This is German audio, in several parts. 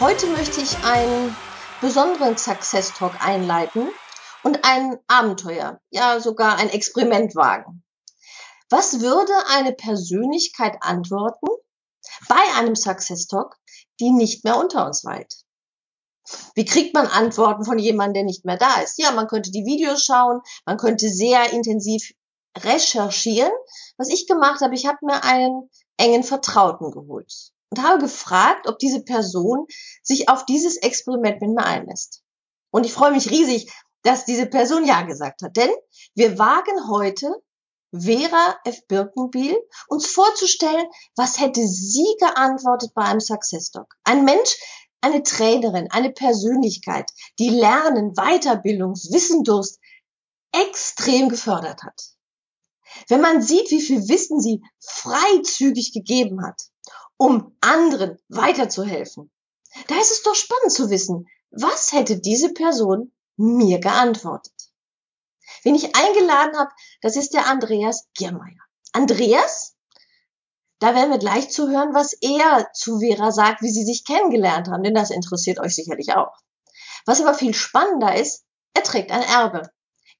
Heute möchte ich einen besonderen Success Talk einleiten und ein Abenteuer, ja sogar ein Experiment wagen. Was würde eine Persönlichkeit antworten bei einem Success Talk, die nicht mehr unter uns weilt? Wie kriegt man Antworten von jemandem, der nicht mehr da ist? Ja, man könnte die Videos schauen, man könnte sehr intensiv recherchieren. Was ich gemacht habe, ich habe mir einen engen Vertrauten geholt und habe gefragt, ob diese Person sich auf dieses Experiment mit mir einlässt. Und ich freue mich riesig, dass diese Person Ja gesagt hat, denn wir wagen heute Vera F. Birkenbiel uns vorzustellen, was hätte sie geantwortet bei einem Success Talk. Ein Mensch, eine Trainerin, eine Persönlichkeit, die Lernen, Weiterbildungs, Wissendurst extrem gefördert hat. Wenn man sieht, wie viel Wissen sie freizügig gegeben hat, um anderen weiterzuhelfen, da ist es doch spannend zu wissen, was hätte diese Person mir geantwortet. Wen ich eingeladen habe, das ist der Andreas Giermeier. Andreas, da werden wir gleich zu hören, was er zu Vera sagt, wie sie sich kennengelernt haben, denn das interessiert euch sicherlich auch. Was aber viel spannender ist, er trägt ein Erbe.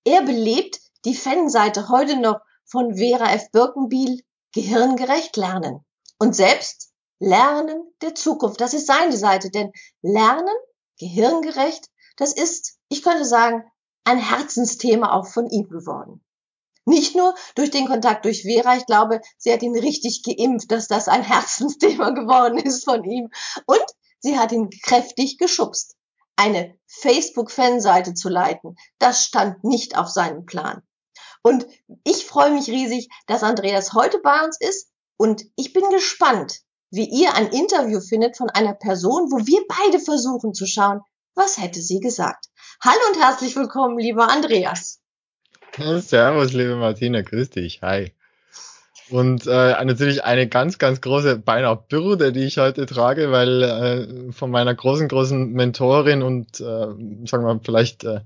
Er belebt die Fanseite heute noch von Vera F. Birkenbiel Gehirngerecht lernen. Und selbst Lernen der Zukunft. Das ist seine Seite, denn Lernen, gehirngerecht, das ist, ich könnte sagen, ein Herzensthema auch von ihm geworden. Nicht nur durch den Kontakt durch Vera, ich glaube, sie hat ihn richtig geimpft, dass das ein Herzensthema geworden ist von ihm. Und sie hat ihn kräftig geschubst. Eine Facebook-Fanseite zu leiten, das stand nicht auf seinem Plan. Und ich freue mich riesig, dass Andreas heute bei uns ist und ich bin gespannt, wie ihr ein Interview findet von einer Person, wo wir beide versuchen zu schauen, was hätte sie gesagt. Hallo und herzlich willkommen, lieber Andreas. Servus, liebe Martina, grüß dich. Hi. Und äh, natürlich eine ganz, ganz große beinahe Bürde, die ich heute trage, weil äh, von meiner großen, großen Mentorin und, äh, sagen wir vielleicht äh,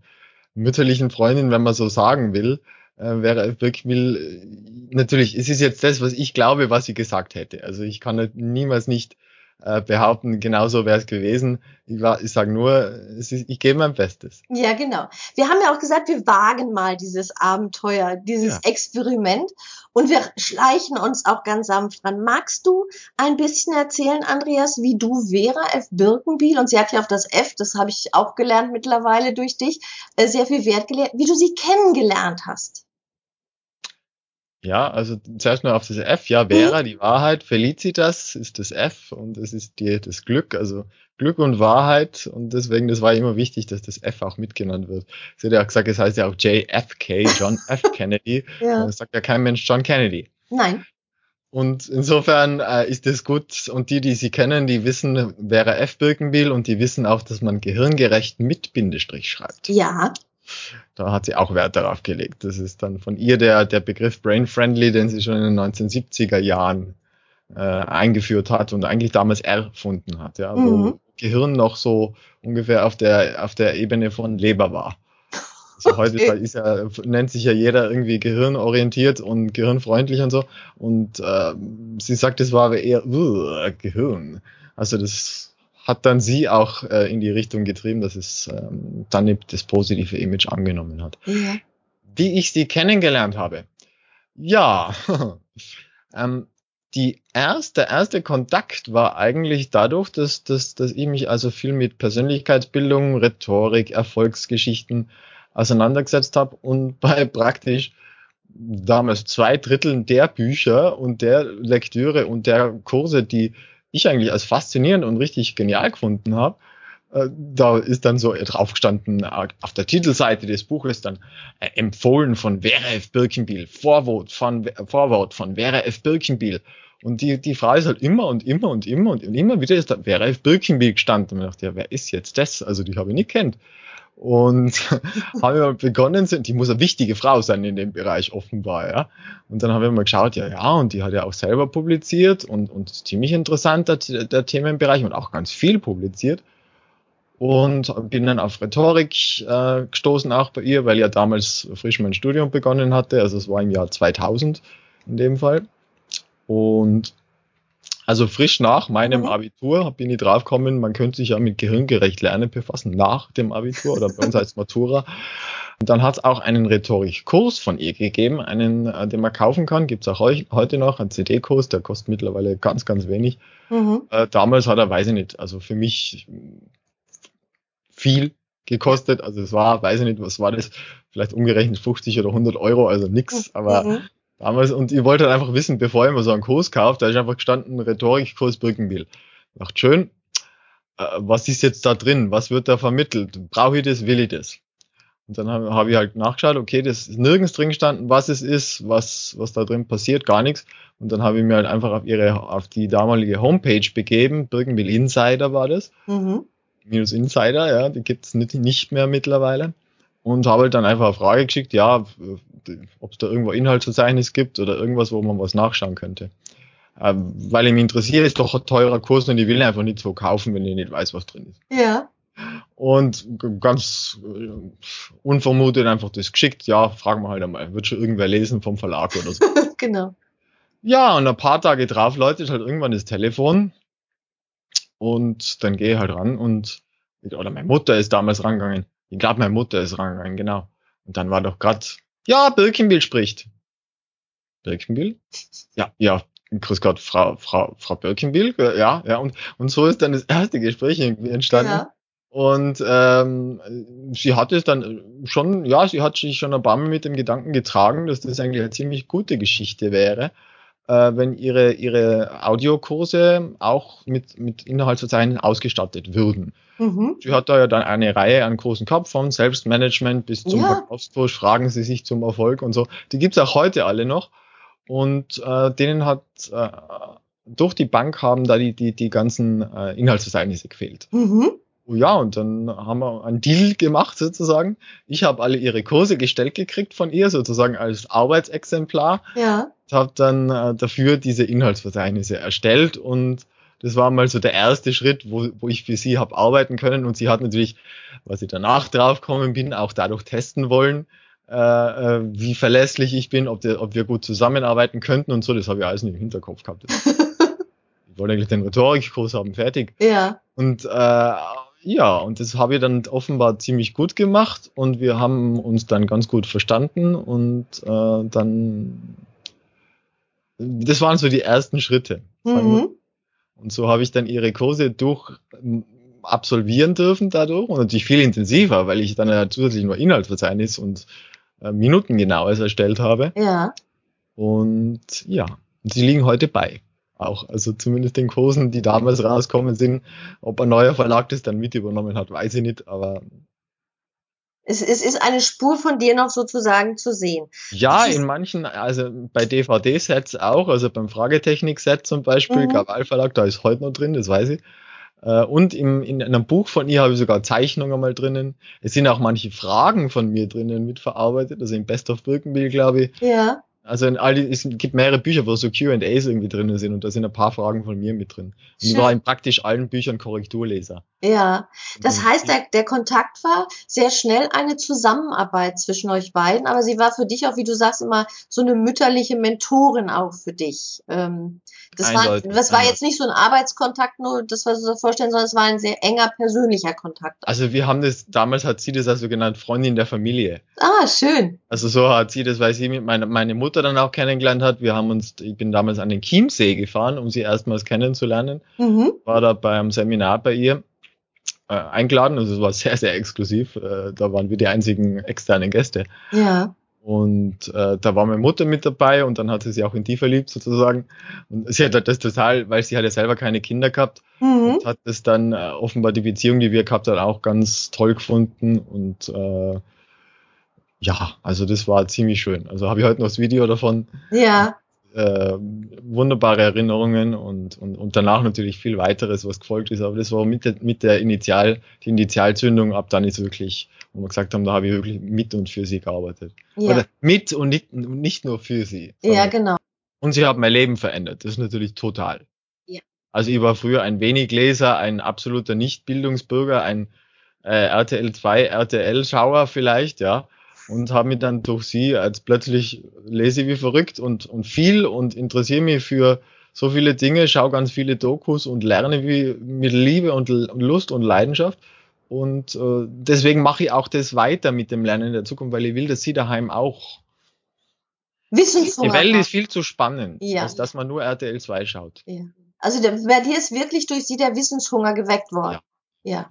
mütterlichen Freundin, wenn man so sagen will, äh, wäre Birkmill, äh, natürlich, es ist jetzt das, was ich glaube, was sie gesagt hätte. Also ich kann niemals nicht äh, behaupten, genauso wäre es gewesen. Ich, war, ich sage nur, es ist, ich gebe mein Bestes. Ja, genau. Wir haben ja auch gesagt, wir wagen mal dieses Abenteuer, dieses ja. Experiment und wir schleichen uns auch ganz sanft dran. Magst du ein bisschen erzählen, Andreas, wie du Vera F. Birkenbiel, und sie hat ja auf das F, das habe ich auch gelernt mittlerweile durch dich, äh, sehr viel Wert gelehrt, wie du sie kennengelernt hast? Ja, also zuerst mal auf das F. Ja, Vera, die Wahrheit, Felicitas ist das F und es ist die, das Glück, also Glück und Wahrheit und deswegen, das war immer wichtig, dass das F auch mitgenannt wird. Sie hat ja auch gesagt, es heißt ja auch JFK, John F. Kennedy. ja. Das sagt ja kein Mensch John Kennedy. Nein. Und insofern äh, ist das gut. Und die, die sie kennen, die wissen, Vera F. Birkenbiel und die wissen auch, dass man gehirngerecht mit Bindestrich schreibt. Ja. Da hat sie auch Wert darauf gelegt. Das ist dann von ihr der, der Begriff Brain Friendly, den sie schon in den 1970er Jahren äh, eingeführt hat und eigentlich damals erfunden hat, ja, mhm. wo Gehirn noch so ungefähr auf der, auf der Ebene von Leber war. Also heute ist ja, nennt sich ja jeder irgendwie gehirnorientiert und gehirnfreundlich und so. Und äh, sie sagt, es war eher uh, Gehirn. Also das hat dann sie auch äh, in die Richtung getrieben, dass es ähm, dann das positive Image angenommen hat. Ja. Wie ich sie kennengelernt habe. Ja, ähm, die erste, der erste Kontakt war eigentlich dadurch, dass, dass, dass ich mich also viel mit Persönlichkeitsbildung, Rhetorik, Erfolgsgeschichten auseinandergesetzt habe und bei praktisch damals zwei Dritteln der Bücher und der Lektüre und der Kurse, die ich eigentlich als faszinierend und richtig genial gefunden habe, äh, da ist dann so drauf gestanden, äh, auf der Titelseite des Buches dann äh, empfohlen von Vera F. Birkenbiel, Vorwort von, Vorwort von Vera F. Birkenbiel. Und die, die Frau ist halt immer und immer und immer und immer wieder ist da Vera Birkenbiel gestanden. Und ich dachte, ja, wer ist jetzt das? Also die habe ich nicht kennt. Und haben wir begonnen, die muss eine wichtige Frau sein in dem Bereich offenbar, ja. Und dann haben wir mal geschaut, ja, ja, und die hat ja auch selber publiziert und, und ziemlich interessant, der, der Themenbereich und auch ganz viel publiziert. Und bin dann auf Rhetorik äh, gestoßen auch bei ihr, weil ja damals frisch mein Studium begonnen hatte, also es war im Jahr 2000 in dem Fall. Und also frisch nach meinem mhm. Abitur bin ich draufgekommen, man könnte sich ja mit gehirngerecht Lernen befassen, nach dem Abitur oder bei uns als Matura. Und dann hat es auch einen Rhetorikkurs von ihr gegeben, einen, äh, den man kaufen kann. Gibt es auch heute noch, einen CD-Kurs, der kostet mittlerweile ganz, ganz wenig. Mhm. Äh, damals hat er, weiß ich nicht, also für mich viel gekostet. Also es war, weiß ich nicht, was war das, vielleicht umgerechnet 50 oder 100 Euro, also nix, aber mhm. Damals, und ihr wolltet einfach wissen, bevor ihr mal so einen Kurs kauft, da ist einfach gestanden, Rhetorikkurs Brückenbiel. Macht schön, äh, was ist jetzt da drin? Was wird da vermittelt? Brauche ich das? Will ich das? Und dann habe hab ich halt nachgeschaut, okay, das ist nirgends drin gestanden, was es ist, was, was da drin passiert, gar nichts. Und dann habe ich mir halt einfach auf ihre, auf die damalige Homepage begeben, Birkenbill Insider war das. Mhm. Minus Insider, ja, die gibt's nicht, nicht mehr mittlerweile und habe halt dann einfach eine Frage geschickt, ja, ob es da irgendwo Inhaltsverzeichnis gibt oder irgendwas, wo man was nachschauen könnte. Ähm, weil ich mich interessiere, ist doch ein teurer Kurs und ich will einfach nicht so kaufen, wenn ich nicht weiß, was drin ist. Ja. Und ganz äh, unvermutet einfach das geschickt, ja, fragen wir halt einmal, wird schon irgendwer lesen vom Verlag oder so. genau. Ja, und ein paar Tage drauf läutet halt irgendwann das Telefon und dann gehe ich halt ran und, oder meine Mutter ist damals rangegangen ich glaube, meine Mutter ist rangegangen, genau. Und dann war doch grad, ja, Birkenbill spricht. Birkenbill? Ja, ja, grüß Gott, Frau, Frau, Frau Birkenbill, ja, ja, und, und so ist dann das erste Gespräch entstanden. Ja. Und ähm, sie hat es dann schon, ja, sie hat sich schon ein paar Mal mit dem Gedanken getragen, dass das eigentlich eine ziemlich gute Geschichte wäre, äh, wenn ihre, ihre Audiokurse auch mit, mit Inhaltsverzeichnissen ausgestattet würden. Mhm. Sie hat da ja dann eine Reihe an großen Kopf, von Selbstmanagement bis zum ja. Verkaufspush, Fragen Sie sich zum Erfolg und so. Die gibt's auch heute alle noch. Und äh, denen hat äh, durch die Bank haben da die, die, die ganzen äh, Inhaltsverzeichnisse gefehlt. Mhm. Oh ja, und dann haben wir einen Deal gemacht sozusagen. Ich habe alle ihre Kurse gestellt gekriegt von ihr, sozusagen als Arbeitsexemplar. Ja. Habe dann äh, dafür diese Inhaltsverzeichnisse erstellt und das war mal so der erste Schritt, wo, wo ich für sie habe arbeiten können. Und sie hat natürlich, was ich danach draufgekommen bin, auch dadurch testen wollen, äh, äh, wie verlässlich ich bin, ob, der, ob wir gut zusammenarbeiten könnten und so. Das habe ich alles nicht im Hinterkopf gehabt. ich wollte eigentlich den Rhetorikkurs haben, fertig. Ja. Und äh, ja, und das habe ich dann offenbar ziemlich gut gemacht und wir haben uns dann ganz gut verstanden und äh, dann das waren so die ersten Schritte. Mhm. Und so habe ich dann ihre Kurse durch absolvieren dürfen dadurch und natürlich viel intensiver, weil ich dann ja zusätzlich nur Inhaltsverzeichnis und äh, Minutengenaues erstellt habe. Ja. Und ja, und sie liegen heute bei. Auch, also zumindest den Kursen, die damals rauskommen sind. Ob ein neuer Verlag das dann mit übernommen hat, weiß ich nicht, aber es, es ist eine Spur von dir noch sozusagen zu sehen. Ja, in manchen, also bei DVD-Sets auch, also beim Fragetechnik-Set zum Beispiel, mhm. Gaval Verlag, da ist heute noch drin, das weiß ich. Äh, und im, in einem Buch von ihr habe ich sogar Zeichnungen mal drinnen. Es sind auch manche Fragen von mir drinnen mitverarbeitet, also im Best of Birkenbill, glaube ich. Ja. Also in all die, es gibt mehrere Bücher, wo so Q&As irgendwie drin sind und da sind ein paar Fragen von mir mit drin. Und ich war in praktisch allen Büchern Korrekturleser. Ja, das heißt, der, der Kontakt war sehr schnell eine Zusammenarbeit zwischen euch beiden, aber sie war für dich auch, wie du sagst, immer so eine mütterliche Mentorin auch für dich. Ähm, das war, das war jetzt nicht so ein Arbeitskontakt, nur das, was wir uns vorstellen, sondern es war ein sehr enger persönlicher Kontakt. Also wir haben das, damals hat sie das also genannt, Freundin der Familie. Ah, schön. Also so hat sie das, weil sie mit meine, meine Mutter dann auch kennengelernt hat. Wir haben uns, ich bin damals an den Chiemsee gefahren, um sie erstmals kennenzulernen. Mhm. War da beim Seminar bei ihr äh, eingeladen, also es war sehr, sehr exklusiv. Äh, da waren wir die einzigen externen Gäste. Ja. Und äh, da war meine Mutter mit dabei und dann hat sie sich auch in die verliebt sozusagen. Und sie hat das total, weil sie hat ja selber keine Kinder gehabt mhm. und hat das dann äh, offenbar die Beziehung, die wir gehabt haben, auch ganz toll gefunden. Und äh, ja, also das war ziemlich schön. Also habe ich heute noch das Video davon. Ja. äh, wunderbare Erinnerungen und, und, und danach natürlich viel weiteres, was gefolgt ist. Aber das war mit der, mit der Initial, die Initialzündung ab dann ist wirklich, wo wir gesagt haben, da habe ich wirklich mit und für sie gearbeitet. Ja, Oder mit und nicht, nicht nur für sie. ja genau. Und sie haben mein Leben verändert. Das ist natürlich total. Ja. Also ich war früher ein Wenigleser, ein absoluter Nicht-Bildungsbürger, ein äh, RTL 2, RTL-Schauer vielleicht, ja. Und habe mich dann durch sie als plötzlich lese ich wie verrückt und, und viel und interessiere mich für so viele Dinge, schaue ganz viele Dokus und lerne wie mit Liebe und Lust und Leidenschaft. Und äh, deswegen mache ich auch das weiter mit dem Lernen in der Zukunft, weil ich will, dass sie daheim auch die Wissenshunger. Welt haben. ist viel zu spannend, Ja. als dass man nur RTL 2 schaut. Ja. Also der, bei dir ist wirklich durch sie der Wissenshunger geweckt worden. Ja.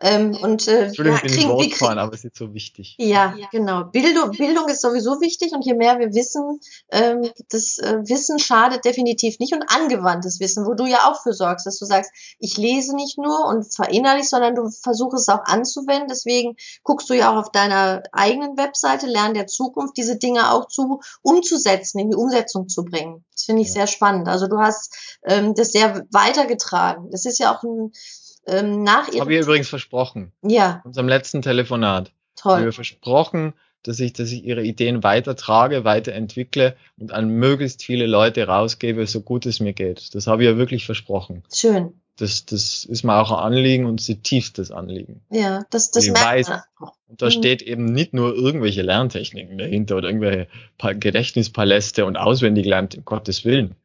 Ähm, und äh, Entschuldigung, ja, ich bin ins kriegen- wir kriegen- aber es ist so wichtig. Ja, genau. Bildung, Bildung ist sowieso wichtig und je mehr wir wissen, ähm, das äh, Wissen schadet definitiv nicht und angewandtes Wissen, wo du ja auch für sorgst, dass du sagst, ich lese nicht nur und verinnerlich, sondern du versuchst es auch anzuwenden. Deswegen guckst du ja auch auf deiner eigenen Webseite, Lernen der Zukunft, diese Dinge auch zu umzusetzen, in die Umsetzung zu bringen. Das finde ich Ja. sehr spannend. Also du hast ähm, das sehr weitergetragen. Das ist ja auch ein ähm, nach Habe ich ihrem übrigens versprochen. ja In unserem letzten Telefonat. toll Habe ich versprochen, dass ich, dass ich ihre Ideen weitertrage, weiterentwickle und an möglichst viele Leute rausgebe, so gut es mir geht. Das habe ich ja wirklich versprochen. schön Das, das ist mir auch ein Anliegen und zutiefstes Anliegen. ja das das Ich merkt weiß. man. Und da Mhm. steht eben nicht nur irgendwelche Lerntechniken dahinter oder irgendwelche Pa- Gedächtnispaläste und auswendig lernt, um Gottes Willen.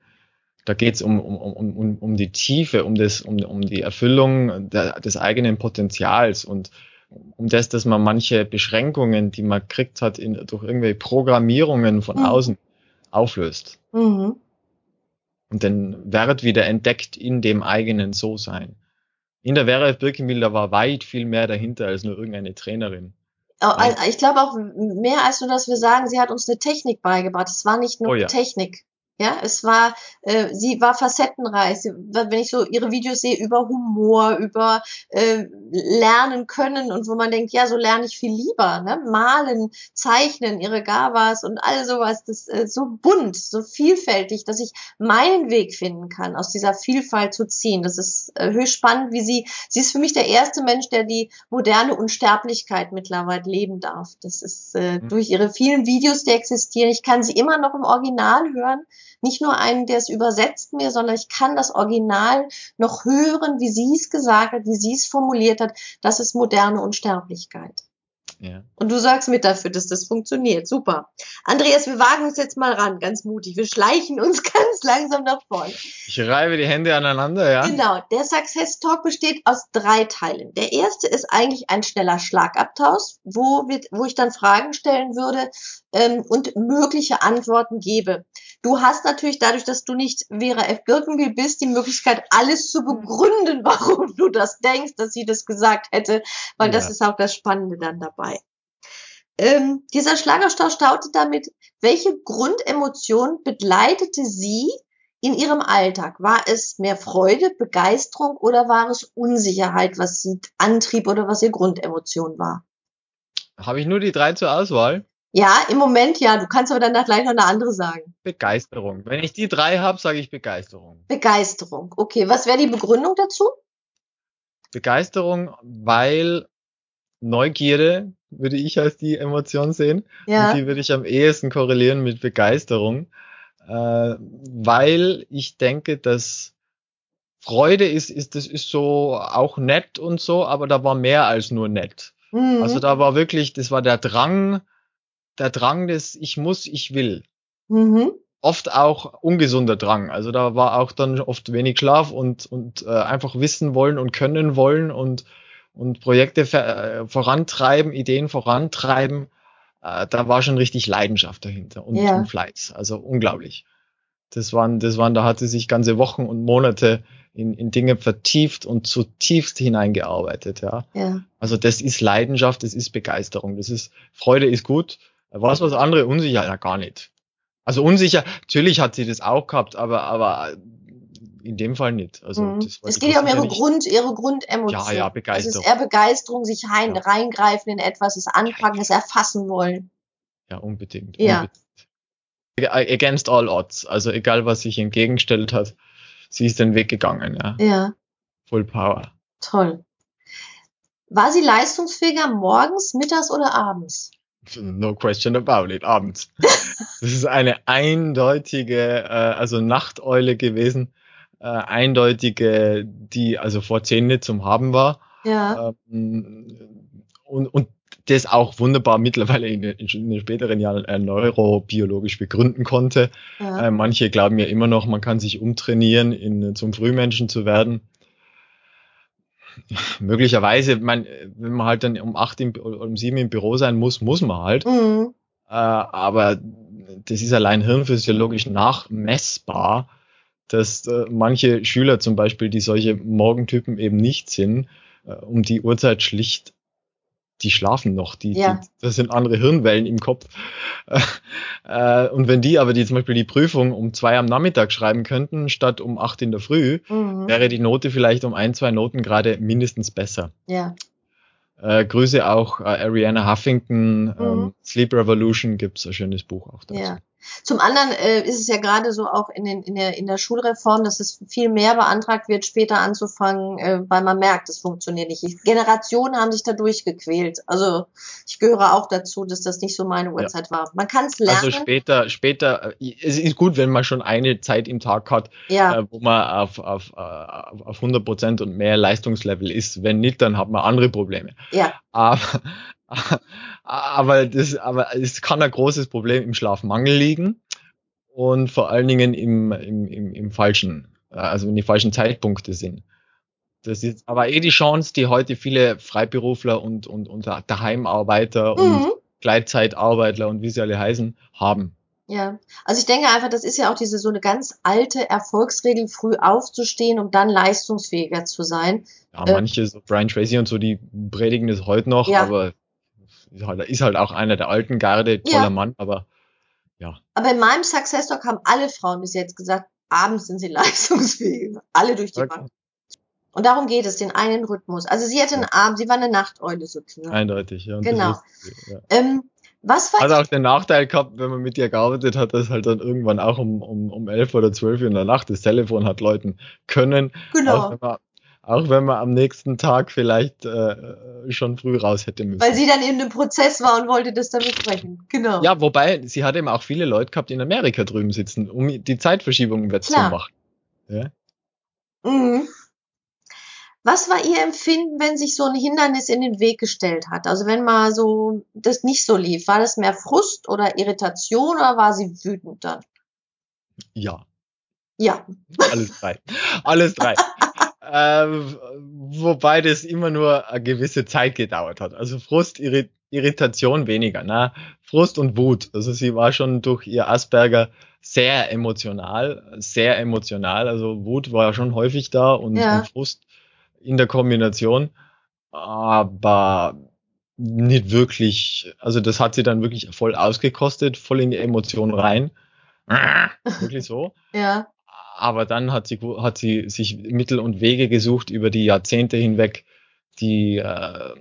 Da geht's um, um, um, um, um die Tiefe, um, das, um, um die Erfüllung der, des eigenen Potenzials und um das, dass man manche Beschränkungen, die man kriegt hat, in, durch irgendwelche Programmierungen von Mhm. außen auflöst Mhm. und den Wert wieder entdeckt in dem eigenen So-Sein. In der Vera Birkenbilder war weit viel mehr dahinter als nur irgendeine Trainerin. Ich glaube auch mehr als nur, dass wir sagen, sie hat uns eine Technik beigebracht. Es war nicht nur Oh ja. Technik. Ja, es war, äh, sie war facettenreich. Sie, wenn ich so ihre Videos sehe über Humor, über äh, Lernen können und wo man denkt, ja, so lerne ich viel lieber. Ne? Malen, zeichnen, ihre Gavas und all sowas. Das ist äh, so bunt, so vielfältig, dass ich meinen Weg finden kann, aus dieser Vielfalt zu ziehen. Das ist äh, höchst spannend, wie sie, sie ist für mich der erste Mensch, der die moderne Unsterblichkeit mittlerweile leben darf. Das ist äh, Mhm. durch ihre vielen Videos, die existieren. Ich kann sie immer noch im Original hören. Nicht nur einen, der es übersetzt mir, sondern ich kann das Original noch hören, wie sie es gesagt hat, wie sie es formuliert hat. Das ist moderne Unsterblichkeit. Ja. Und du sorgst mit dafür, dass das funktioniert. Super. Andreas, wir wagen uns jetzt mal ran, ganz mutig. Wir schleichen uns ganz langsam nach vorne. Ich reibe die Hände aneinander, ja. Genau, der Success Talk besteht aus drei Teilen. Der erste ist eigentlich ein schneller Schlagabtausch, wo, wir, wo ich dann Fragen stellen würde ähm, und mögliche Antworten gebe. Du hast natürlich dadurch, dass du nicht Vera F. Birkenbiel bist, die Möglichkeit, alles zu begründen, warum du das denkst, dass sie das gesagt hätte, weil das Ja. ist auch das Spannende dann dabei. Ähm, dieser Schlagabtausch startet damit, welche Grundemotion begleitete sie in ihrem Alltag? War es mehr Freude, Begeisterung oder war es Unsicherheit, was sie antrieb oder was ihr Grundemotion war? Habe ich nur die drei zur Auswahl? Ja, im Moment ja. Du kannst aber danach gleich noch eine andere sagen. Begeisterung. Wenn ich die drei habe, sage ich Begeisterung. Begeisterung. Okay, was wäre die Begründung dazu? Begeisterung, weil Neugierde würde ich als die Emotion sehen. Ja. Und die würde ich am ehesten korrelieren mit Begeisterung, äh, weil ich denke, dass Freude ist, ist, das ist so auch nett und so, aber da war mehr als nur nett. Mhm. Also da war wirklich, das war der Drang, der Drang des Ich muss, ich will. mhm. Oft auch ungesunder Drang. Also da war auch dann oft wenig Schlaf und, und äh, einfach wissen wollen und können wollen und, und Projekte ver, äh, vorantreiben, Ideen vorantreiben. Äh, da war schon richtig Leidenschaft dahinter und, Ja. und Fleiß. Also unglaublich. Das waren, das waren, da hat sie sich ganze Wochen und Monate in, in Dinge vertieft und zutiefst hineingearbeitet, ja. Ja. Also das ist Leidenschaft, das ist Begeisterung, das ist Freude ist gut. Was was andere Unsicherheit ja gar nicht. Also unsicher, natürlich hat sie das auch gehabt, aber aber in dem Fall nicht. Also Mhm. es geht ja um ihre Grund, ihre Grundemotion. Ja, ja, Es ist Begeisterung. eher Begeisterung, sich rein, Ja. reingreifen in etwas, es anpacken, es erfassen wollen. Ja, unbedingt. Ja. unbedingt. against all odds. Also egal, was sich entgegengestellt hat, sie ist den Weg gegangen. Ja. Ja, Full Power. toll. War sie leistungsfähiger morgens, mittags oder abends? No question about it. Abends. das ist eine eindeutige, äh, also Nachteule gewesen. Äh, eindeutige, die also vor zehn nicht zum Haben war. Ja, Ähm, und, und das auch wunderbar mittlerweile in, den- in den späteren Jahren äh, neurobiologisch begründen konnte. ja, Äh, manche glauben ja immer noch, man kann sich umtrainieren, in, zum Frühmenschen zu werden. Möglicherweise, man, wenn man halt dann um acht im, oder um sieben im Büro sein muss, muss man halt. mhm. Äh, aber das ist allein hirnphysiologisch nachmessbar, dass äh, manche Schüler zum Beispiel, die solche Morgentypen eben nicht sind, äh, um die Uhrzeit schlicht, die schlafen noch, die, Ja. die das sind andere Hirnwellen im Kopf. Äh, und wenn die aber die zum Beispiel die Prüfung um zwei am Nachmittag schreiben könnten, statt um acht in der Früh, Mhm. wäre die Note vielleicht um ein, zwei Noten gerade mindestens besser. ja, Äh, Grüße auch äh, Ariana Huffington, Mhm. ähm, Sleep Revolution gibt's ein schönes Buch auch dazu. ja. Zum anderen äh, ist es ja gerade so auch in, den, in, der, in der Schulreform, dass es viel mehr beantragt wird, später anzufangen, äh, weil man merkt, es funktioniert nicht. Ich, Generationen haben sich da durchgequält. Also ich gehöre auch dazu, dass das nicht so meine Uhrzeit war. Man kann es lernen. Also später, später, äh, es ist gut, wenn man schon eine Zeit im Tag hat, ja, äh, wo man auf, auf, äh, auf auf 100 Prozent und mehr Leistungslevel ist. Wenn nicht, dann hat man andere Probleme. ja, Aber, aber, das, aber es kann ein großes Problem im Schlafmangel liegen und vor allen Dingen im, im, im, im falschen, äh, also wenn die falschen Zeitpunkte sind. Das ist aber eh die Chance, die heute viele Freiberufler und, und, und Daheimarbeiter und mhm. Gleitzeitarbeitler und wie sie alle heißen, haben. Ja, also ich denke einfach, das ist ja auch diese so eine ganz alte Erfolgsregel, früh aufzustehen, um dann leistungsfähiger zu sein. Ja, Äh, manche, so Brian Tracy und so, die predigen das heute noch, Ja. aber ist halt, ist halt auch einer der alten Garde, toller Ja. Mann, aber Aber in meinem Success Talk haben alle Frauen bis jetzt gesagt, abends sind sie leistungsfähig. Alle durch die Okay. Bank. Und darum geht es, den einen Rhythmus. Also sie hatte einen Abend, sie war eine Nachteule sozusagen. eindeutig. Ja, und Genau. Ist, ja. Ähm, was war Hat auch den Nachteil gehabt, wenn man mit dir gearbeitet hat, dass halt dann irgendwann auch um, um, um 11 oder 12 Uhr in der Nacht das Telefon hat läuten können. Auch, genau? wenn man, auch wenn man am nächsten Tag vielleicht äh, schon früh raus hätte müssen. Weil sie dann in einem Prozess war und wollte das dann besprechen. Genau. ja, wobei, sie hat eben auch viele Leute gehabt in Amerika drüben sitzen, um die Zeitverschiebung wettzumachen. Ja? Mhm. Was war Ihr Empfinden, wenn sich so ein Hindernis in den Weg gestellt hat? Also wenn mal so das nicht so lief, war das mehr Frust oder Irritation oder war sie wütend dann? ja. Ja. Alles drei. Alles drei. ähm, wobei das immer nur eine gewisse Zeit gedauert hat. Also Frust, Irri Irritation weniger. Ne? Frust und Wut. Also sie war schon durch ihr Asperger sehr emotional, sehr emotional. Also Wut war ja schon häufig da und, Ja. und Frust in der Kombination. Aber nicht wirklich, also das hat sie dann wirklich voll ausgekostet, voll in die Emotion rein. wirklich so. Ja. Aber dann hat sie, hat sie sich Mittel und Wege gesucht über die Jahrzehnte hinweg, die, äh,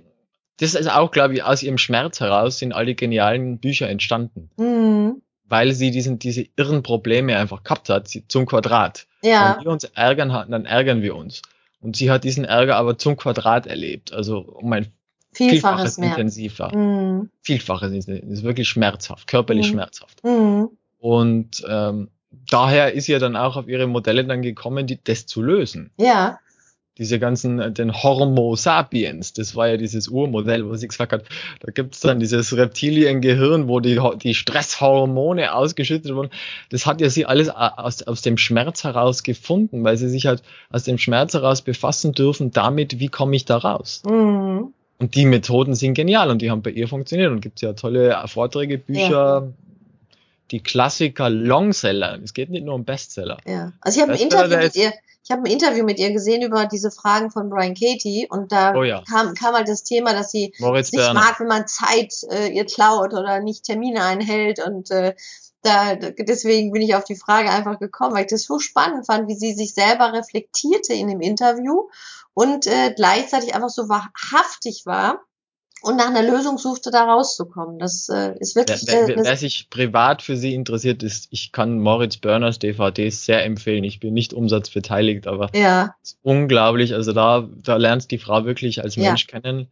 das ist auch, glaube ich, aus ihrem Schmerz heraus sind all die genialen Bücher entstanden, Mhm. weil sie diesen, diese irren Probleme einfach gehabt hat, sie, zum Quadrat. Ja. Wenn wir uns ärgern hatten, dann ärgern wir uns. Und sie hat diesen Ärger aber zum Quadrat erlebt, also um ein Vielfaches Vielfaches intensiver. Mhm. Vielfaches ist, ist wirklich schmerzhaft, körperlich Mhm. schmerzhaft. Mhm. Und ähm, daher ist ja dann auch auf ihre Modelle dann gekommen, die, das zu lösen. Ja. Diese ganzen, äh, den Homo sapiens, das war ja dieses Urmodell, wo sie gesagt hat, da gibt's dann dieses Reptiliengehirn, wo die, die Stresshormone ausgeschüttet wurden. Das hat ja sie alles a- aus, aus dem Schmerz heraus gefunden, weil sie sich halt aus dem Schmerz heraus befassen dürfen, damit, wie komme ich da raus. Mhm. Und die Methoden sind genial und die haben bei ihr funktioniert und gibt's ja tolle Vorträge, Bücher, die Klassiker, Longseller. Es geht nicht nur um Bestseller. Ja. Also ich habe ein Interview mit ihr, ich habe ein Interview mit ihr gesehen über diese Fragen von Brian Katie und da Oh ja. kam, kam halt das Thema, dass sie Moritz es nicht Berner. mag, wenn man Zeit äh, ihr klaut oder nicht Termine einhält und äh, da, deswegen bin ich auf die Frage einfach gekommen, weil ich das so spannend fand, wie sie sich selber reflektierte in dem Interview und äh, gleichzeitig einfach so wahrhaftig war und nach einer Lösung suchte, da rauszukommen. Das äh, ist wirklich. Wer, Äh, wer, wer sich privat für sie interessiert ist, ich kann Moritz Börners DVDs sehr empfehlen. Ich bin nicht umsatzbeteiligt, aber ja, es ist unglaublich. Also da, da lernst die Frau wirklich als Ja. Mensch kennen.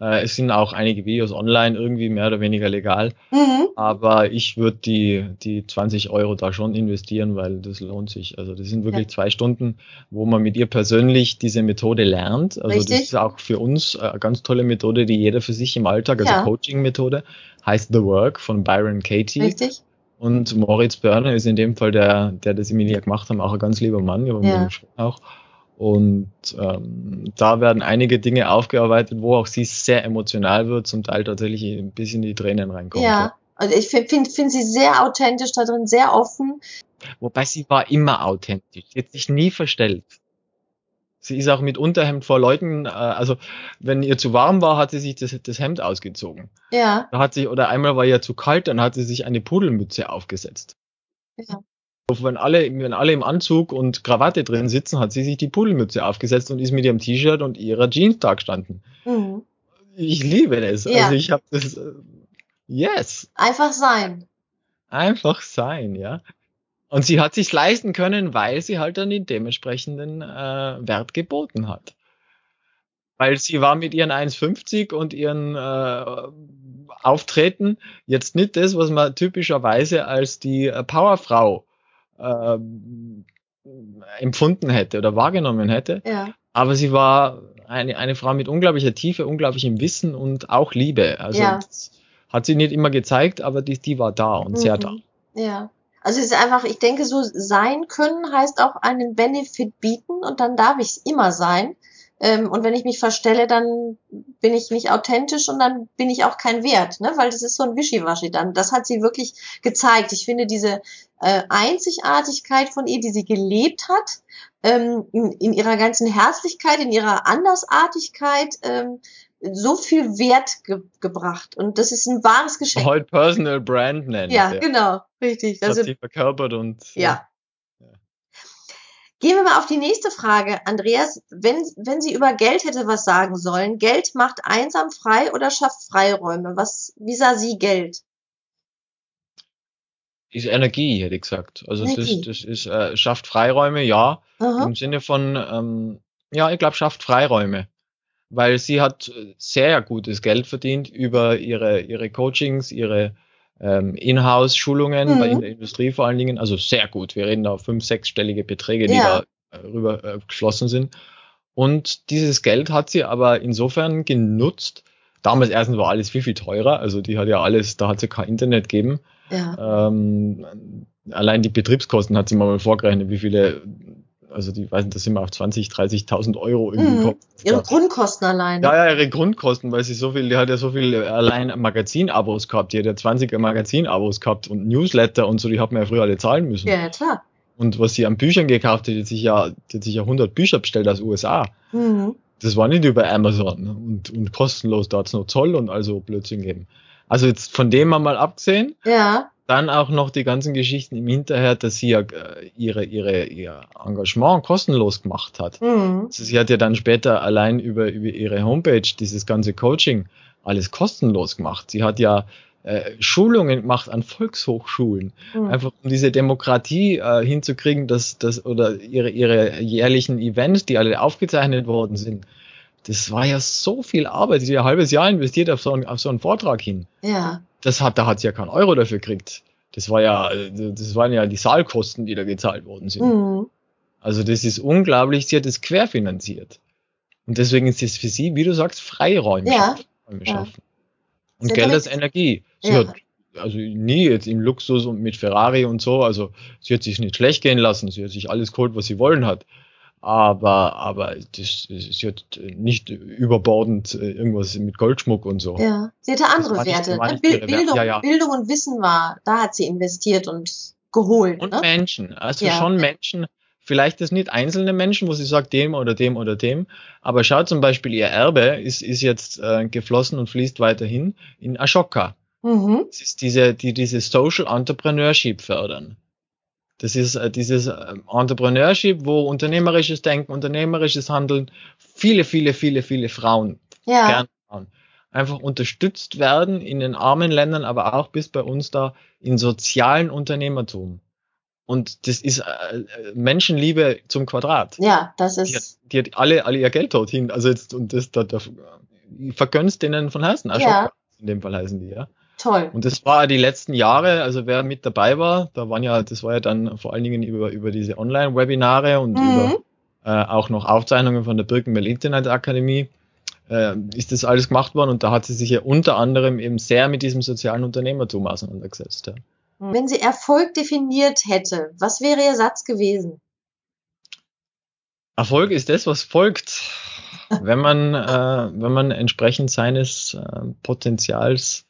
Äh, es sind auch einige Videos online, irgendwie mehr oder weniger legal. mhm. Aber ich würde die, die 20 Euro da schon investieren, weil das lohnt sich. Also das sind wirklich zwei Stunden, wo man mit ihr persönlich diese Methode lernt. Also Richtig. das ist auch für uns eine ganz tolle Methode, die jeder für sich im Alltag, also Ja. Coaching-Methode, heißt The Work von Byron Katie. richtig. Und Moritz Börner ist in dem Fall der, der das Emilia gemacht haben, auch ein ganz lieber Mann, Ja. auch. Und ähm, da werden einige Dinge aufgearbeitet, wo auch sie sehr emotional wird, zum Teil tatsächlich ein bisschen in die Tränen reinkommt. Ja. Also ich finde find, find sie sehr authentisch da drin, sehr offen. Wobei sie war immer authentisch. Sie hat sich nie verstellt. Sie ist auch mit Unterhemd vor Leuten, äh, also wenn ihr zu warm war, hat sie sich das, das Hemd ausgezogen. Ja, Da hat sie, oder einmal war ihr zu kalt, dann hat sie sich eine Pudelmütze aufgesetzt. Ja. Wenn alle, wenn alle im Anzug und Krawatte drin sitzen, hat sie sich die Pudelmütze aufgesetzt und ist mit ihrem T-Shirt und ihrer Jeans da gestanden. mhm. Ich liebe es. Ja. Also ich habe das, äh, yes. einfach sein. Einfach sein, ja. Und sie hat sich leisten können, weil sie halt dann den dementsprechenden äh, Wert geboten hat. Weil sie war mit ihren 1,50 und ihren äh, Auftreten jetzt nicht das, was man typischerweise als die äh, Powerfrau äh, empfunden hätte oder wahrgenommen hätte. Ja, Aber sie war eine, eine Frau mit unglaublicher Tiefe, unglaublichem Wissen und auch Liebe. Also Ja. hat sie nicht immer gezeigt, aber die, die war da und sehr Mhm. da. ja. Also es ist einfach, ich denke, so sein können heißt auch einen Benefit bieten und dann darf ich es immer sein. Ähm, und wenn ich mich verstelle, dann bin ich nicht authentisch und dann bin ich auch kein Wert, ne? weil das ist so ein Wischiwaschi dann. Das hat sie wirklich gezeigt. Ich finde diese äh, Einzigartigkeit von ihr, die sie gelebt hat, ähm, in, in ihrer ganzen Herzlichkeit, in ihrer Andersartigkeit, ähm, so viel Wert ge gebracht. Und das ist ein wahres Geschenk. Heute Personal Brand nennen. Ja, genau, richtig. Das Also, hat sie verkörpert und ja. Gehen wir mal auf die nächste Frage, Andreas. Wenn, wenn sie über Geld hätte was sagen sollen, Geld macht einsam frei oder schafft Freiräume? Was, wie sah sie Geld? ist Energie, hätte ich gesagt. Also Energie. das, das ist, äh, schafft Freiräume, ja. Aha. Im Sinne von, ähm, ja, ich glaube, schafft Freiräume. Weil sie hat sehr gutes Geld verdient über ihre, ihre Coachings, ihre ähm, Inhouse-Schulungen Mhm. bei in der Industrie vor allen Dingen. Also sehr gut. Wir reden da fünf, sechsstellige Beträge, die Ja. da äh, rüber äh, geflossen sind. Und dieses Geld hat sie aber insofern genutzt. Damals erstens war alles viel, viel teurer. Also die hat ja alles, da hat sie kein Internet gegeben. Ja. Ähm, allein die Betriebskosten hat sie mal vorgerechnet, wie viele, also die, weiß nicht, da sind wir auf 20, 30.000 Euro irgendwie Mhm. gekommen. Ihre. Grundkosten allein. Ja, ja, ihre Grundkosten, weil sie so viel, die hat ja so viel allein Magazinabos gehabt, die hat ja 20er Magazinabos gehabt und Newsletter und so, die hat man ja früher alle zahlen müssen. Ja, klar. Und was sie an Büchern gekauft hat, die hat sich ja, die hat sich ja 100 Bücher bestellt aus USA. Mhm. Das war nicht über Amazon und, und kostenlos, da hat's noch Zoll und also Blödsinn gegeben. Also jetzt von dem mal abgesehen, Ja. Dann auch noch die ganzen Geschichten im Hinterher, dass sie ja äh, ihre, ihre, ihr Engagement kostenlos gemacht hat. Mhm. Also sie hat ja dann später allein über, über ihre Homepage dieses ganze Coaching alles kostenlos gemacht. Sie hat ja äh, Schulungen gemacht an Volkshochschulen, Mhm. einfach um diese Demokratie äh, hinzukriegen, dass das oder ihre, ihre jährlichen Events, die alle aufgezeichnet worden sind. Das war ja so viel Arbeit, ja ein halbes Jahr investiert auf so einen, auf so einen Vortrag hin Ja. das hat, da hat sie ja keinen Euro dafür gekriegt. Das war ja, das waren ja die Saalkosten, die da gezahlt worden sind. Mhm. Also das ist unglaublich, sie hat es querfinanziert. Und deswegen ist es für sie, wie du sagst, Freiräume Ja. schaffen. Ja. Und Geld ist Energie. Sie Ja. hat also nie jetzt im Luxus und mit Ferrari und so, also sie hat sich nicht schlecht gehen lassen, sie hat sich alles geholt, was sie wollen hat. Aber, aber das, sie hat nicht überbordend äh, irgendwas mit Goldschmuck und so. Ja. Sie hatte andere Werte. nicht Bild. Bildung, Ja, ja. Bildung und Wissen war, da hat sie investiert und geholt. Und ne? Menschen. Also Ja. schon Menschen, vielleicht das nicht einzelne Menschen, wo sie sagt, dem oder dem oder dem, aber schaut zum Beispiel, ihr Erbe ist, ist jetzt äh, geflossen und fließt weiterhin in Ashoka. Mhm. Das ist diese, die diese Social Entrepreneurship fördern. Das ist äh, dieses äh, Entrepreneurship, wo unternehmerisches Denken, unternehmerisches Handeln, viele, viele, viele, viele Frauen, Ja. gern Frauen, einfach unterstützt werden in den armen Ländern, aber auch bis bei uns da in sozialen Unternehmertum. Und das ist äh, Menschenliebe zum Quadrat. Ja, das ist. Die hat, die hat alle, alle ihr Geld dorthin. Also jetzt, und das, da, da vergönnst denen von Herzen. Ashoka, Ja. in dem Fall heißen die, ja. Toll. Und das war die letzten Jahre, also wer mit dabei war, da waren ja, das war ja dann vor allen Dingen über, über diese Online-Webinare und Mhm. über äh, auch noch Aufzeichnungen von der Birkenmel Internet Akademie, äh, ist das alles gemacht worden und da hat sie sich ja unter anderem eben sehr mit diesem sozialen Unternehmertum auseinandergesetzt. Ja. Wenn sie Erfolg definiert hätte, was wäre ihr Satz gewesen? Erfolg ist das, was folgt, wenn man, äh, wenn man entsprechend seines äh, Potenzials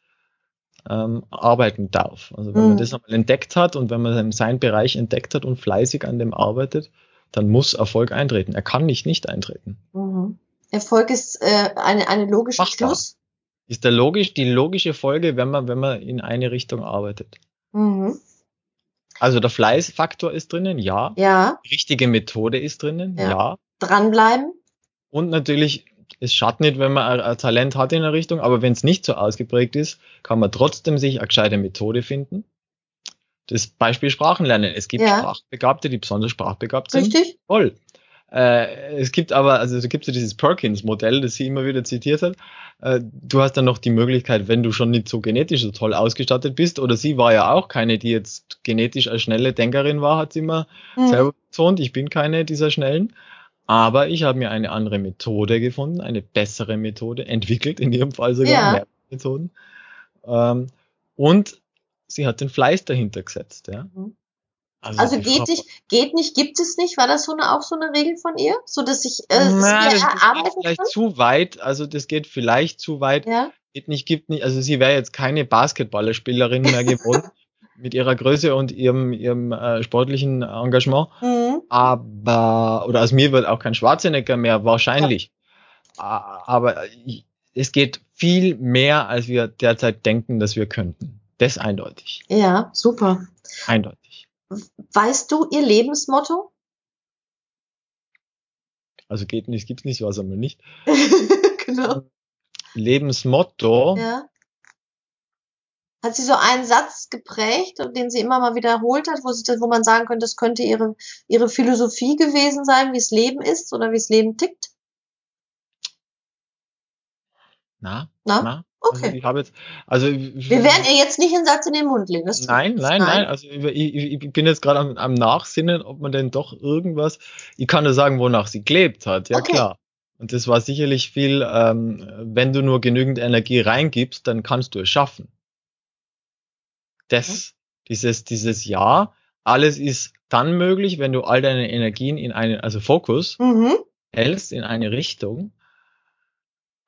ähm, arbeiten darf. Also wenn man Mhm. das einmal entdeckt hat und wenn man seinen Bereich entdeckt hat und fleißig an dem arbeitet, dann muss Erfolg eintreten. Er kann nicht nicht eintreten. Mhm. Erfolg ist äh, eine, eine logische Machbar. Schluss. Ist der logisch, die logische Folge, wenn man, wenn man in eine Richtung arbeitet. Mhm. Also der Fleißfaktor ist drinnen, ja. Ja, Die richtige Methode ist drinnen, Ja. ja. dranbleiben. Und natürlich, es schadet nicht, wenn man ein, Talent hat in der Richtung, aber wenn es nicht so ausgeprägt ist, kann man trotzdem sich eine gescheite Methode finden. Das Beispiel Sprachenlernen. Es gibt Ja. Sprachbegabte, die besonders sprachbegabt sind. Richtig? Voll. Äh, es gibt aber, also da gibt es ja dieses Perkins-Modell, das sie immer wieder zitiert hat. Äh, du hast dann noch die Möglichkeit, wenn du schon nicht so genetisch so toll ausgestattet bist, oder sie war ja auch keine, die jetzt genetisch als schnelle Denkerin war, hat sie immer Mhm. selber betont, ich bin keine dieser schnellen. Aber ich habe mir eine andere Methode gefunden, eine bessere Methode, entwickelt in ihrem Fall sogar, Ja. mehr Methoden. Ähm, und sie hat den Fleiß dahinter gesetzt. Ja. Mhm. Also die geht nicht, geht nicht, gibt es nicht. War das so eine, auch so eine Regel von ihr? So dass ich äh, Na, das geht erarbeiten vielleicht kann? zu weit, also das geht vielleicht zu weit. Ja. Geht nicht, gibt nicht, also sie wäre jetzt keine Basketballerspielerin mehr geworden mit ihrer Größe und ihrem, ihrem äh, sportlichen Engagement. Mhm. aber, oder aus mir wird auch kein Schwarzenegger mehr, wahrscheinlich. A- Aber es geht viel mehr, als wir derzeit denken, dass wir könnten. Das eindeutig. Ja, super. Eindeutig. Weißt du ihr Lebensmotto? Also geht nicht, gibt's nicht, was einmal nicht. genau. Lebensmotto. Ja. Hat sie so einen Satz geprägt, den sie immer mal wiederholt hat, wo, sie, wo man sagen könnte, das könnte ihre, ihre Philosophie gewesen sein, wie es Leben ist oder wie es Leben tickt? Na, Na? na. Okay. Also ich habe jetzt, also Wir werden ihr jetzt nicht einen Satz in den Mund legen. Das Nein, nein, nein. Also ich, ich, ich bin jetzt gerade am, am Nachsinnen, ob man denn doch irgendwas. Ich kann nur sagen, wonach sie gelebt hat. Ja Okay. klar. Und das war sicherlich viel. Ähm, wenn du nur genügend Energie reingibst, dann kannst du es schaffen. Das, dieses, dieses Ja, alles ist dann möglich, wenn du all deine Energien in einen, also Fokus Mhm. hältst in eine Richtung,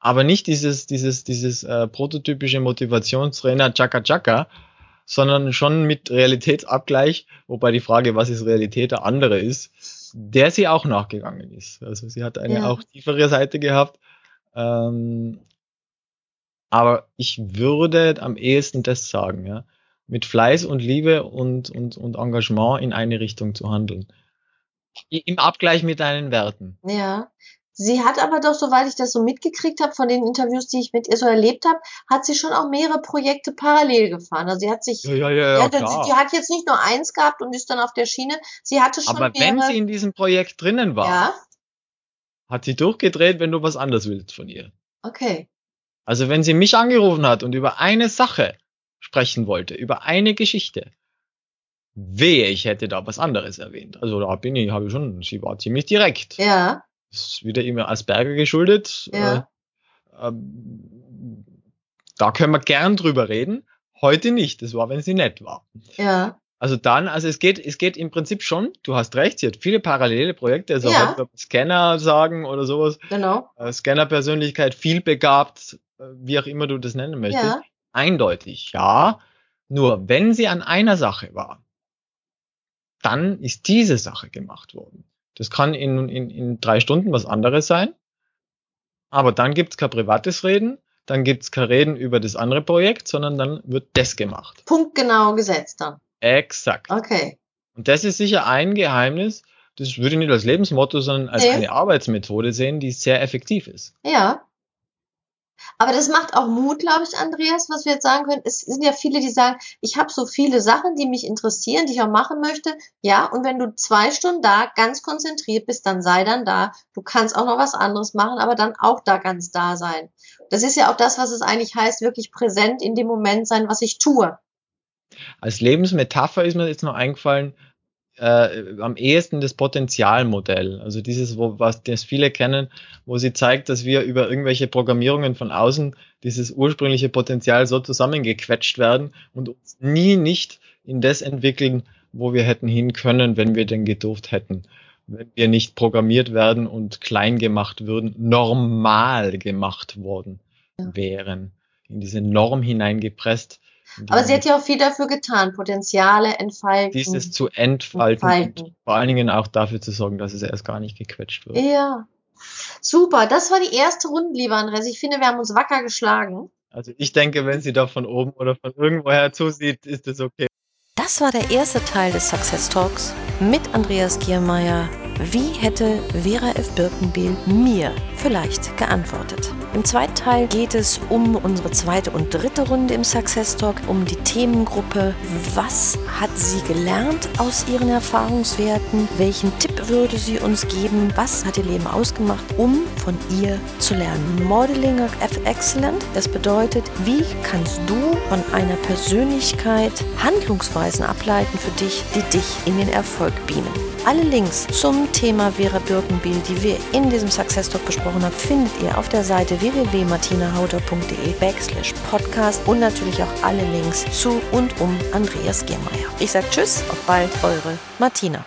aber nicht dieses, dieses, dieses äh, prototypische Motivationstrainer Chaka Chaka, sondern schon mit Realitätsabgleich, wobei die Frage, was ist Realität, der andere ist, der sie auch nachgegangen ist. Also sie hat eine Ja. auch tiefere Seite gehabt. Ähm, aber ich würde am ehesten das sagen, ja. Mit Fleiß und Liebe und, und, und Engagement in eine Richtung zu handeln. Im Abgleich mit deinen Werten. Ja. Sie hat aber doch, soweit ich das so mitgekriegt habe, von den Interviews, die ich mit ihr so erlebt habe, hat sie schon auch mehrere Projekte parallel gefahren. Also sie hat sich, Ja, ja, ja, ja, ja, die, die hat jetzt nicht nur eins gehabt und ist dann auf der Schiene. Sie hatte schon Aber wenn sie in diesem Projekt drinnen war, ja, hat sie durchgedreht, wenn du was anderes willst von ihr. okay. Also wenn sie mich angerufen hat und über eine Sache sprechen wollte, über eine Geschichte, wehe, ich hätte da was anderes erwähnt. Also da bin ich, habe ich schon, sie war ziemlich direkt. Ja, ist wieder immer Asperger geschuldet. Ja. Äh, ähm, da können wir gern drüber reden. Heute nicht. Das war, wenn sie nett war. ja, Also dann, also es geht, es geht im Prinzip schon, du hast recht, sie hat viele parallele Projekte, also Ja. Scanner sagen oder sowas, genau. äh, Scanner-Persönlichkeit, vielbegabt, äh, wie auch immer du das nennen möchtest. Ja, Eindeutig, ja. Nur wenn sie an einer Sache war, dann ist diese Sache gemacht worden. Das kann in, in, in drei Stunden was anderes sein, aber dann gibt's kein privates Reden, dann gibt's kein Reden über das andere Projekt, sondern dann wird das gemacht. punktgenau gesetzt dann. Exakt. Okay. Und das ist sicher ein Geheimnis, das würde ich nicht als Lebensmotto, sondern als Nee. eine Arbeitsmethode sehen, die sehr effektiv ist. Ja. Aber das macht auch Mut, glaube ich, Andreas, was wir jetzt sagen können. Es sind ja viele, die sagen, ich habe so viele Sachen, die mich interessieren, die ich auch machen möchte. Ja, und wenn du zwei Stunden da ganz konzentriert bist, dann sei dann da. Du kannst auch noch was anderes machen, aber dann auch da ganz da sein. Das ist ja auch das, was es eigentlich heißt, wirklich präsent in dem Moment sein, was ich tue. Als Lebensmetapher ist mir jetzt noch eingefallen, äh, am ehesten das Potenzialmodell. Also dieses, wo, was das viele kennen, wo sie zeigt, dass wir über irgendwelche Programmierungen von außen dieses ursprüngliche Potenzial so zusammengequetscht werden und uns nie nicht in das entwickeln, wo wir hätten hin können, wenn wir denn gedurft hätten. Wenn wir nicht programmiert werden und klein gemacht würden, normal gemacht worden wären, in diese Norm hineingepresst, aber sie hat ja auch viel dafür getan, Potenziale entfalten. Dieses zu entfalten, entfalten. und vor allen Dingen auch dafür zu sorgen, dass es erst gar nicht gequetscht wird. Ja. Super, das war die erste Runde, lieber Andres. Ich finde, wir haben uns wacker geschlagen. Also ich denke, wenn sie da von oben oder von irgendwoher zusieht, ist es okay. Das war der erste Teil des Success Talks mit Andreas Giermeier wie hätte Vera F. Birkenbiel mir vielleicht geantwortet? Im zweiten Teil geht es um unsere zweite und dritte Runde im Success Talk, um die Themengruppe Was hat sie gelernt aus ihren Erfahrungswerten? Welchen Tipp würde sie uns geben? Was hat ihr Leben ausgemacht, um von ihr zu lernen? Modeling of Excellent, das bedeutet, wie kannst du von einer Persönlichkeit Handlungsweisen ableiten für dich, die dich in den Erfolg beamen? Alle Links zum Thema Vera Birkenbiel, die wir in diesem Success Talk besprochen haben, findet ihr auf der Seite www.martinahauter.de backslash podcast und natürlich auch alle Links zu und um Andreas Giermeier. Ich sage Tschüss, auf bald, eure Martina.